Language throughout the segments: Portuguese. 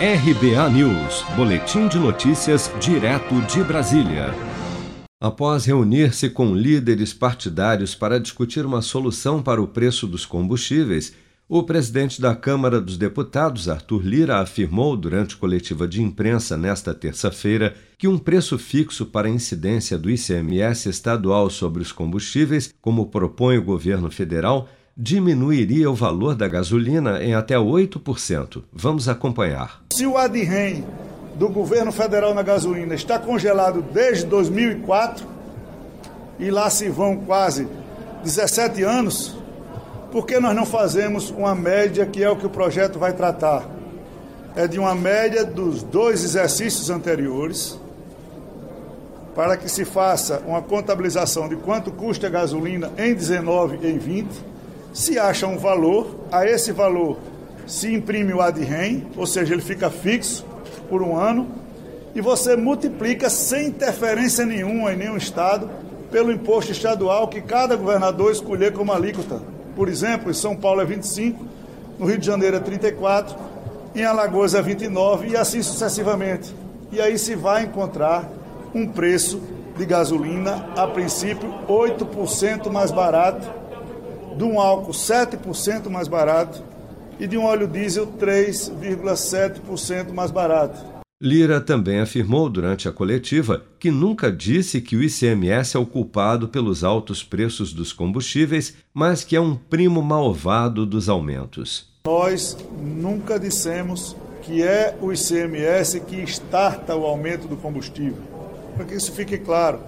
RBA News, Boletim de Notícias, direto de Brasília. Após reunir-se com líderes partidários para discutir uma solução para o preço dos combustíveis, o presidente da Câmara dos Deputados, Arthur Lira, afirmou durante coletiva de imprensa nesta terça-feira que um preço fixo para a incidência do ICMS estadual sobre os combustíveis, como propõe o governo federal, diminuiria o valor da gasolina em até 8%. Vamos acompanhar. Se o ADREM do governo federal na gasolina está congelado desde 2004 e lá se vão quase 17 anos, por que nós não fazemos uma média que é o que o projeto vai tratar? É de uma média dos dois exercícios anteriores, para que se faça uma contabilização de quanto custa a gasolina em 19 e em 20 se acha um valor, a esse valor se imprime o ADREM, ou seja, ele fica fixo por um ano, e você multiplica sem interferência nenhuma em nenhum estado pelo imposto estadual que cada governador escolher como alíquota. Por exemplo, em São Paulo é 25, no Rio de Janeiro é 34, em Alagoas é 29 e assim sucessivamente. E aí se vai encontrar um preço de gasolina, a princípio, 8% mais barato de um álcool 7% mais barato e de um óleo diesel 3,7% mais barato. Lira também afirmou durante a coletiva que nunca disse que o ICMS é o culpado pelos altos preços dos combustíveis, mas que é um primo malvado dos aumentos. Nós nunca dissemos que é o ICMS que estarta o aumento do combustível. Para que isso fique claro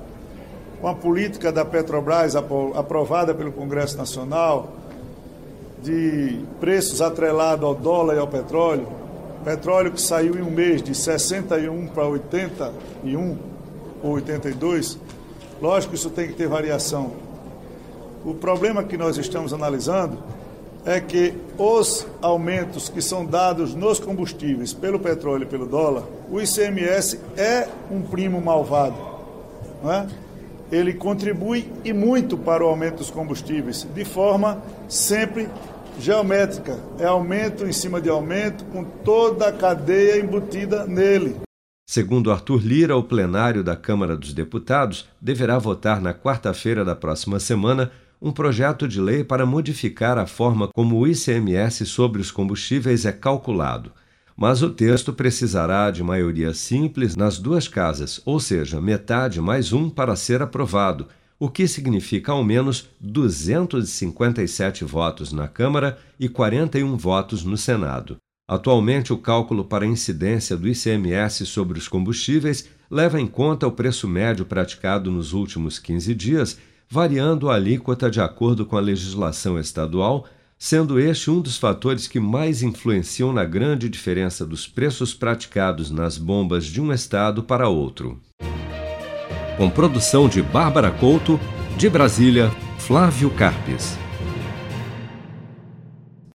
com a política da Petrobras aprovada pelo Congresso Nacional, de preços atrelados ao dólar e ao petróleo, petróleo que saiu em um mês de 61 para 81 ou 82, lógico que isso tem que ter variação. O problema que nós estamos analisando é que os aumentos que são dados nos combustíveis pelo petróleo e pelo dólar, o ICMS é um primo malvado, não é? Ele contribui e muito para o aumento dos combustíveis, de forma sempre geométrica. É aumento em cima de aumento, com toda a cadeia embutida nele. Segundo Arthur Lira, o plenário da Câmara dos Deputados deverá votar na quarta-feira da próxima semana um projeto de lei para modificar a forma como o ICMS sobre os combustíveis é calculado mas o texto precisará de maioria simples nas duas casas, ou seja, metade mais um para ser aprovado, o que significa ao menos 257 votos na Câmara e 41 votos no Senado. Atualmente, o cálculo para a incidência do ICMS sobre os combustíveis leva em conta o preço médio praticado nos últimos 15 dias, variando a alíquota de acordo com a legislação estadual sendo este um dos fatores que mais influenciam na grande diferença dos preços praticados nas bombas de um estado para outro. Com produção de Bárbara Couto, de Brasília, Flávio Carpes.